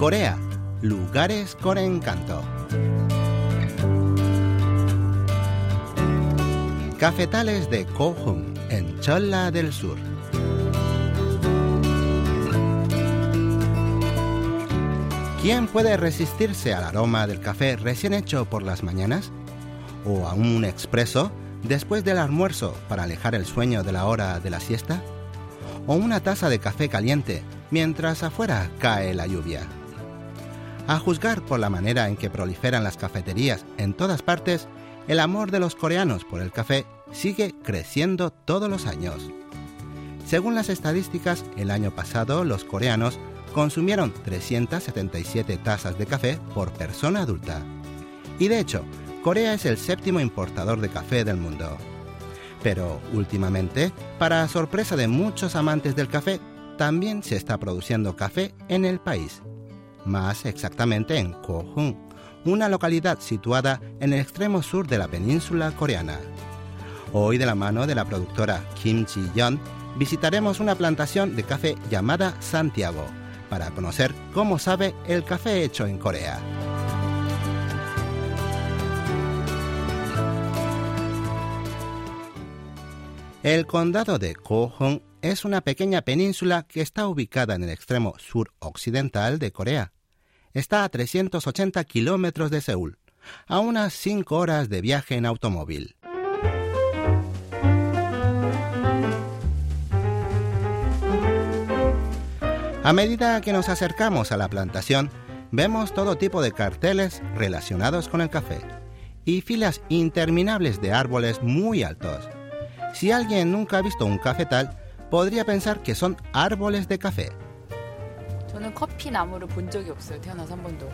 Corea, lugares con encanto. Cafetales de Kohung, en Cholla del Sur. ¿Quién puede resistirse al aroma del café recién hecho por las mañanas? ¿O a un expreso después del almuerzo para alejar el sueño de la hora de la siesta? ¿O una taza de café caliente mientras afuera cae la lluvia? A juzgar por la manera en que proliferan las cafeterías en todas partes, el amor de los coreanos por el café sigue creciendo todos los años. Según las estadísticas, el año pasado los coreanos consumieron 377 tazas de café por persona adulta. Y de hecho, Corea es el séptimo importador de café del mundo. Pero últimamente, para sorpresa de muchos amantes del café, también se está produciendo café en el país. Más exactamente en Kohung, una localidad situada en el extremo sur de la península coreana. Hoy, de la mano de la productora Kim Ji-yeon, visitaremos una plantación de café llamada Santiago, para conocer cómo sabe el café hecho en Corea. El condado de Kohong es una pequeña península que está ubicada en el extremo suroccidental de Corea. Está a 380 kilómetros de Seúl, a unas 5 horas de viaje en automóvil. A medida que nos acercamos a la plantación, vemos todo tipo de carteles relacionados con el café y filas interminables de árboles muy altos. Si alguien nunca ha visto un cafetal, podría pensar que son árboles de café. 저는 커피 나무를 본 적이 없어요. 태어나서 한 번도.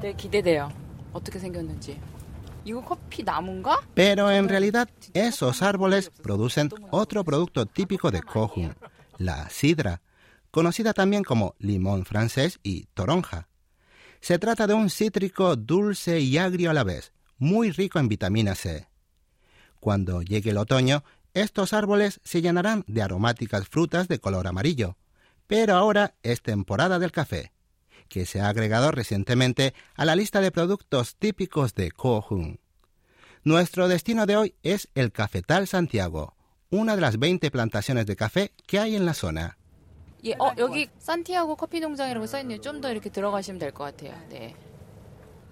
되게 기대돼요. 어떻게 생겼는지. 이거 커피 나무인가? Pero en realidad, esos árboles producen otro producto típico de Kohun, la sidra, conocida también como limón francés y toronja. Se trata de un cítrico dulce y agrio a la vez, muy rico en vitamina C. Cuando llegue el otoño, estos árboles se llenarán de aromáticas frutas de color amarillo. Pero ahora es temporada del café, que se ha agregado recientemente a la lista de productos típicos de Kohun. Nuestro destino de hoy es el Cafetal Santiago, una de las 20 plantaciones de café que hay en la zona. 예, 어, 여기 산티아고 커피 농장이라고 써있네요. 좀 더 이렇게 들어가시면 될 것 같아요. 네.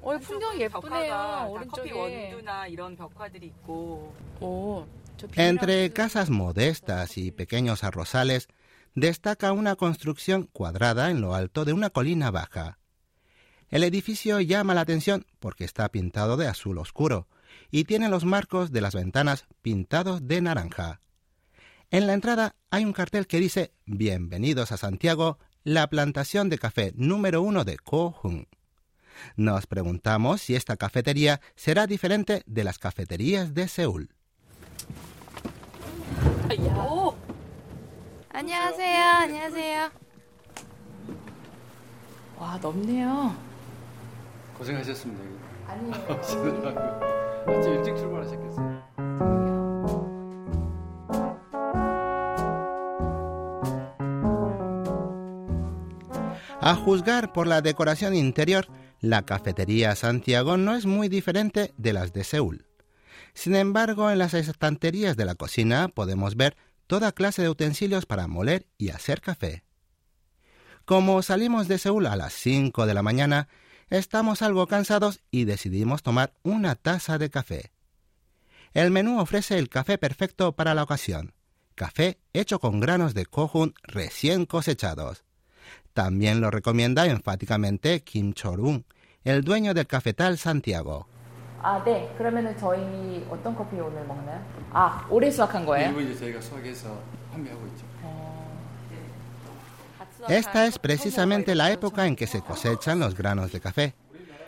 어, 풍경 예쁘네요. 커피 오른쪽에. 원두나 이런 벽화들이 있고 오, 저 Entre 비닐하우스 casas modestas y pequeños arrozales destaca una construcción cuadrada en lo alto de una colina baja. El edificio llama la atención porque está pintado de azul oscuro y tiene los marcos de las ventanas pintados de naranja. En la entrada hay un cartel que dice Bienvenidos a Santiago, la plantación de café número uno de Kohung. Nos preguntamos si esta cafetería será diferente de las cafeterías de Seúl. 오! 안녕하세요. 안녕하세요. 와, 넓네요. 고생하셨습니다. 아니에요. 아침 일찍 출발하셨겠어요? A juzgar por la decoración interior, la cafetería Santiago no es muy diferente de las de Seúl. Sin embargo, en las estanterías de la cocina podemos ver toda clase de utensilios para moler y hacer café. Como salimos de Seúl a las 5 de la mañana, estamos algo cansados y decidimos tomar una taza de café. El menú ofrece el café perfecto para la ocasión, café hecho con granos de kohun recién cosechados. También lo recomienda enfáticamente Kim Chorun, el dueño del cafetal Santiago. 아, 네. 그러면은 저희 어떤 커피 오늘 먹나요? 아, 올해 수확한 거예요? 일부 이제 저희가 수확해서 판매하고 있죠. Esta es precisamente la época en que se cosechan los granos de café.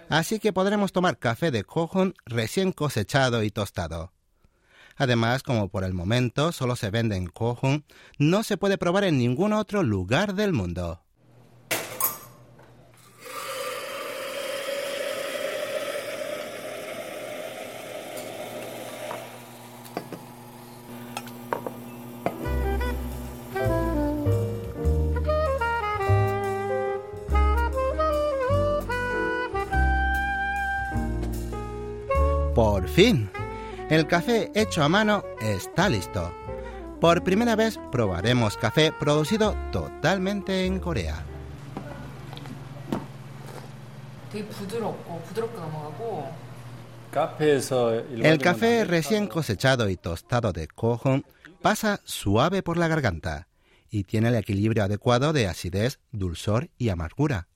Así que podremos tomar café de Kohun recién cosechado y tostado. Además, como por el momento solo se vende en Kohun, no se puede probar en ningún otro lugar del mundo. Por fin, el café hecho a mano está listo. Por primera vez probaremos café producido totalmente en Corea. El café recién cosechado y tostado de cojón pasa suave por la garganta y tiene el equilibrio adecuado de acidez, dulzor y amargura.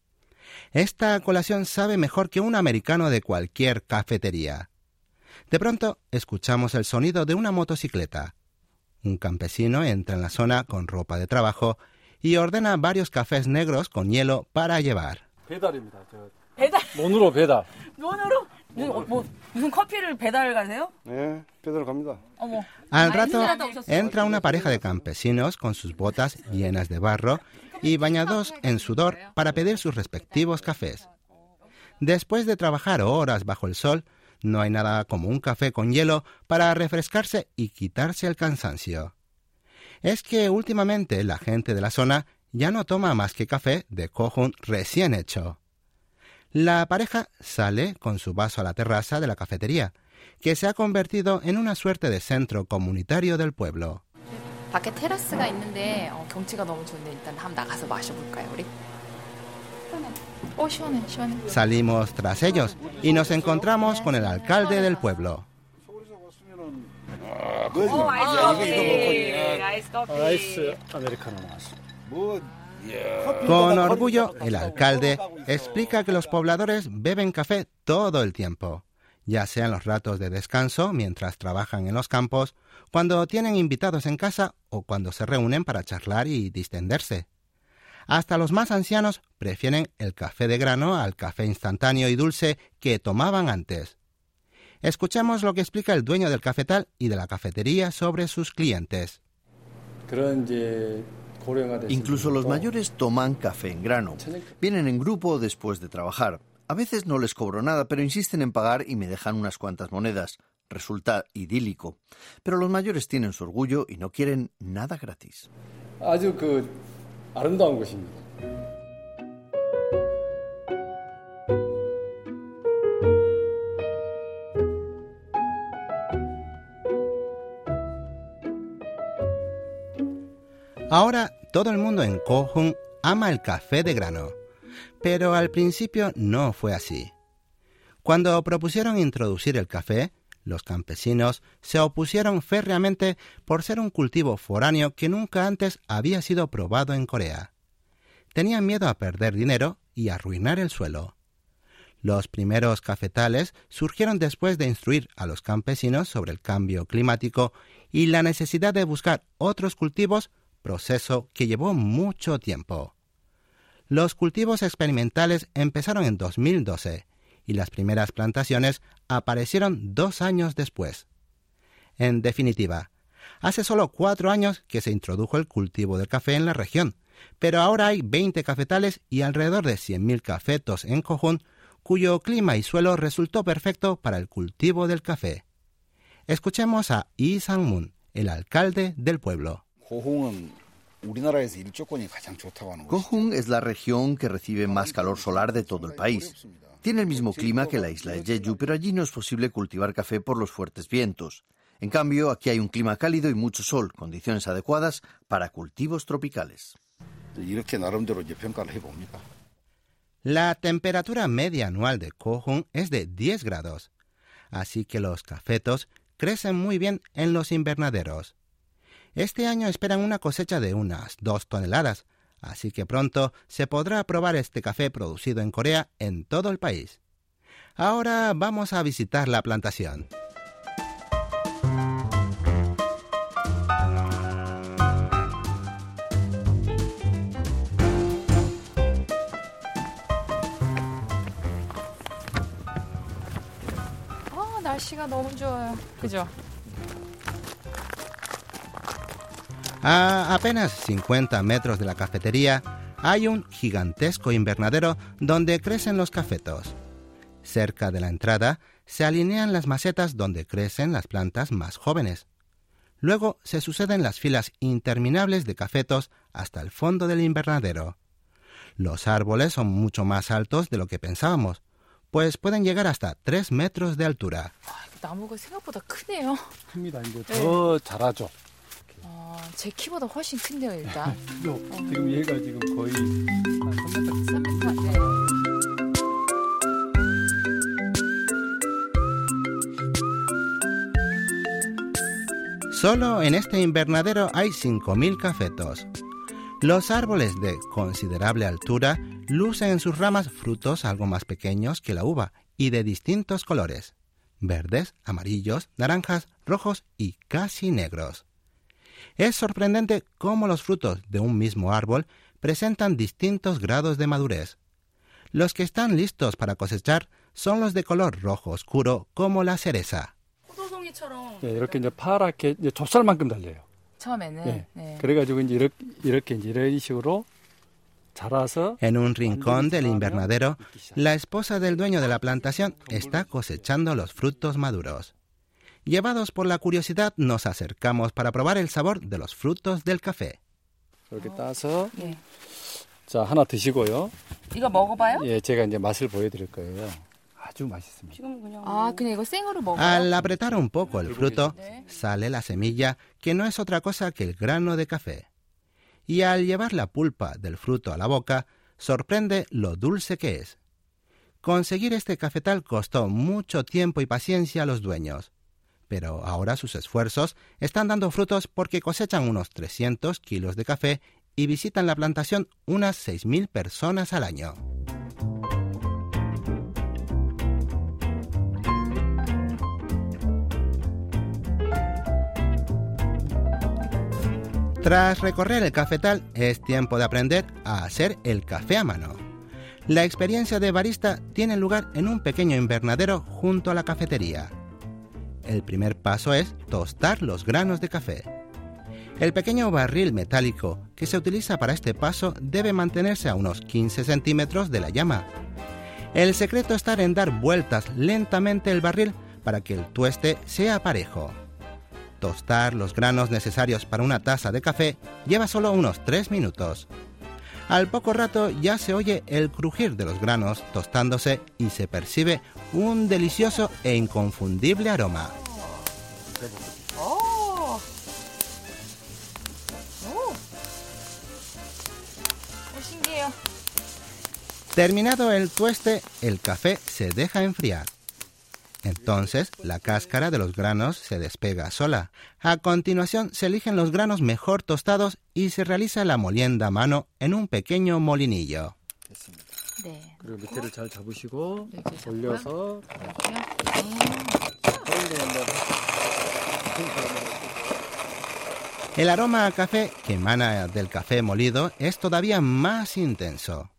Esta colación sabe mejor que un americano de cualquier cafetería. De pronto escuchamos el sonido de una motocicleta. Un campesino entra en la zona con ropa de trabajo y ordena varios cafés negros con hielo para llevar. Al rato entra una pareja de campesinos con sus botas llenas de barro y bañados en sudor para pedir sus respectivos cafés. Después de trabajar horas bajo el sol, no hay nada como un café con hielo para refrescarse y quitarse el cansancio. Es que últimamente la gente de la zona ya no toma más que café de Kohun recién hecho. La pareja sale con su vaso a la terraza de la cafetería, que se ha convertido en una suerte de centro comunitario del pueblo. Oh, Salimos tras ellos y nos encontramos con el alcalde del pueblo. Con orgullo, el alcalde explica que los pobladores beben café todo el tiempo, ya sean los ratos de descanso mientras trabajan en los campos, cuando tienen invitados en casa o cuando se reúnen para charlar y distenderse. Hasta los más ancianos prefieren el café de grano al café instantáneo y dulce que tomaban antes. Escuchemos lo que explica el dueño del cafetal y de la cafetería sobre sus clientes. Incluso los mayores toman café en grano. Vienen en grupo después de trabajar. A veces no les cobro nada, pero insisten en pagar y me dejan unas cuantas monedas. Resulta idílico. Pero los mayores tienen su orgullo y no quieren nada gratis. 아주 그 아름다운 곳입니다. Ahora todo el mundo en Kohun ama el café de grano, pero al principio no fue así. Cuando propusieron introducir el café, los campesinos se opusieron férreamente por ser un cultivo foráneo que nunca antes había sido probado en Corea. Tenían miedo a perder dinero y arruinar el suelo. Los primeros cafetales surgieron después de instruir a los campesinos sobre el cambio climático y la necesidad de buscar otros cultivos, proceso que llevó mucho tiempo. Los cultivos experimentales empezaron en 2012 y las primeras plantaciones aparecieron dos años después. En definitiva, hace solo cuatro años que se introdujo el cultivo del café en la región, pero ahora hay 20 cafetales y alrededor de 100.000 cafetos en Cojón, cuyo clima y suelo resultó perfecto para el cultivo del café. Escuchemos a Yi Sang-moon, el alcalde del pueblo. Es la región que recibe más calor solar de todo el país. Tiene el mismo clima que la isla de Jeju, pero allí no es posible cultivar café por los fuertes vientos. En cambio, aquí hay un clima cálido y mucho sol, condiciones adecuadas para cultivos tropicales. La temperatura media anual de Kohun es de 10 grados, así que los cafetos crecen muy bien en los invernaderos. Este año esperan una cosecha de unas 2 toneladas, así que pronto se podrá probar este café producido en Corea en todo el país. Ahora vamos a visitar la plantación. 아 날씨가 너무 좋아요 그죠? A apenas 50 metros de la cafetería hay un gigantesco invernadero donde crecen los cafetos. Cerca de la entrada se alinean las macetas donde crecen las plantas más jóvenes. Luego se suceden las filas interminables de cafetos hasta el fondo del invernadero. Los árboles son mucho más altos de lo que pensábamos, pues pueden llegar hasta 3 metros de altura. 제 더 자라죠. 어, 제 키보다 훨씬 큰데요, 일단. 요, 지금 얘가 지금 거의 한 3m 3m. 네. Solo en este invernadero hay 5.000 cafetos. Los árboles de considerable altura lucen en sus ramas frutos algo más pequeños que la uva y de distintos colores, verdes, amarillos, naranjas, rojos y casi negros. Es sorprendente cómo los frutos de un mismo árbol presentan distintos grados de madurez. Los que están listos para cosechar son los de color rojo oscuro como la cereza. 포도송이처럼 네, 이렇게 이제 파랗게 이제 좁쌀만큼 달려요. 처음에는. 네. 네. 그래가지고 이제 이렇게 이렇게 이제 이런 식으로 자라서 En un rincón del invernadero, la esposa del dueño de la plantación está cosechando los frutos maduros. Llevados por la curiosidad, nos acercamos para probar el sabor de los frutos del café. 이렇게 따서 예. 자 하나 드시고요. 이거 먹어봐요? 예, 제가 이제 맛을 보여드릴 거예요. 아주 맛있습니다. 지금 그냥 아, 그냥 이거 생으로 먹어요? Al apretar un poco el fruto, 네. sale la semilla, que no es otra cosa que el grano de café. Y al llevar la pulpa del fruto a la boca, sorprende lo dulce que es. Conseguir este cafetal costó mucho tiempo y paciencia a los dueños. Pero ahora sus esfuerzos están dando frutos porque cosechan unos 300 kilos de café y visitan la plantación unas 6.000 personas al año. Tras recorrer el cafetal, es tiempo de aprender a hacer el café a mano. La experiencia de barista tiene lugar en un pequeño invernadero junto a la cafetería. El primer paso es tostar los granos de café. El pequeño barril metálico que se utiliza para este paso debe mantenerse a unos 15 centímetros de la llama. El secreto está en dar vueltas lentamente el barril para que el tueste sea parejo. Tostar los granos necesarios para una taza de café lleva solo unos 3 minutos. Al poco rato ya se oye el crujir de los granos tostándose y se percibe un delicioso e inconfundible aroma. Oh. Oh. Terminado el tueste, el café se deja enfriar. Entonces, la cáscara de los granos se despega sola. A continuación, se eligen los granos mejor tostados y se realiza la molienda a mano en un pequeño molinillo. 네. 그리고 밑에를 잘 잡으시고 네, 이렇게 잡고요. 올려서 El aroma a café que emana del café molido es todavía más intenso.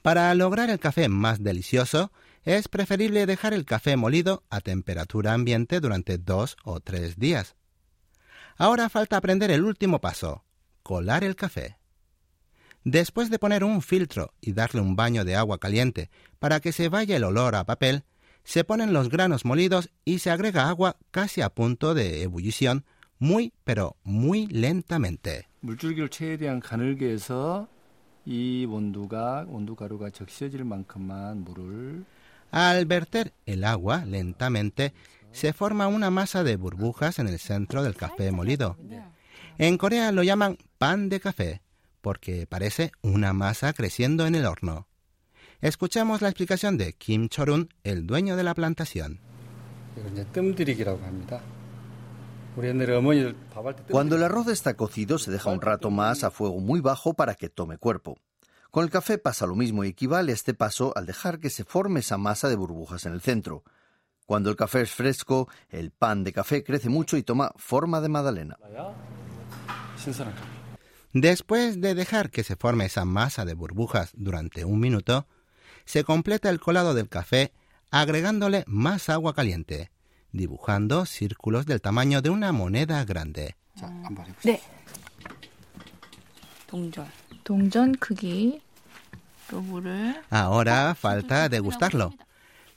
Para lograr el café más delicioso, es preferible dejar el café molido a temperatura ambiente durante dos o tres días. Ahora falta aprender el último paso, colar el café. Después de poner un filtro y darle un baño de agua caliente para que se vaya el olor a papel, se ponen los granos molidos y se agrega agua casi a punto de ebullición, muy pero muy lentamente. 물줄기를 최대한 가늘게 해서 이 온도가 온도 가루가 적셔질 만큼만 물을 Al verter el agua lentamente, se forma una masa de burbujas en el centro del café molido. En Corea lo llaman pan de café porque parece una masa creciendo en el horno. Escuchamos la explicación de Kim Chorun, el dueño de la plantación. Cuando el arroz está cocido se deja un rato más a fuego muy bajo para que tome cuerpo. Con el café pasa lo mismo y equivale a este paso al dejar que se forme esa masa de burbujas en el centro. Cuando el café es fresco, el pan de café crece mucho y toma forma de magdalena. Después de dejar que se forme esa masa de burbujas durante un minuto, se completa el colado del café agregándole más agua caliente, dibujando círculos del tamaño de una moneda grande. Ah. Ahora falta degustarlo.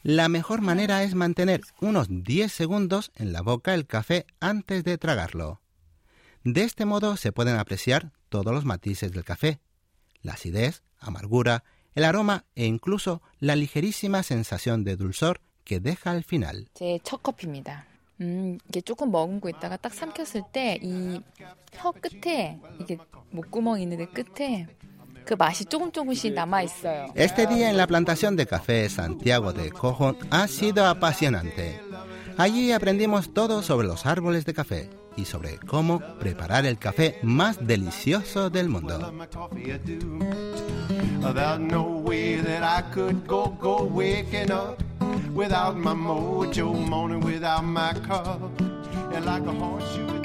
La mejor manera es mantener unos 10 segundos en la boca el café antes de tragarlo. De este modo se pueden apreciar todos los matices del café, la acidez, amargura, el aroma e incluso la ligerísima sensación de dulzor que deja al final. 제 첫 커피입니다. 음, 이게 조금 머금고 있다가 딱 삼켰을 때 이 혀 끝에 이게 목구멍 있는데 끝에 그 맛이 조금 조금씩 남아 있어요. Este día en la plantación de café Santiago de Cojo ha sido apasionante. Allí aprendimos todo sobre los árboles de café y sobre cómo preparar el café más delicioso del mundo. my coffee I do. Without no way that I could go, go waking up. Without my mojo morning, without my cup. And like a horseshoe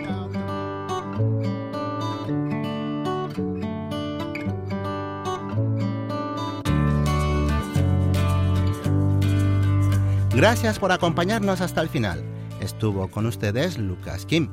Gracias por acompañarnos hasta el final. Estuvo con ustedes Lucas Kim.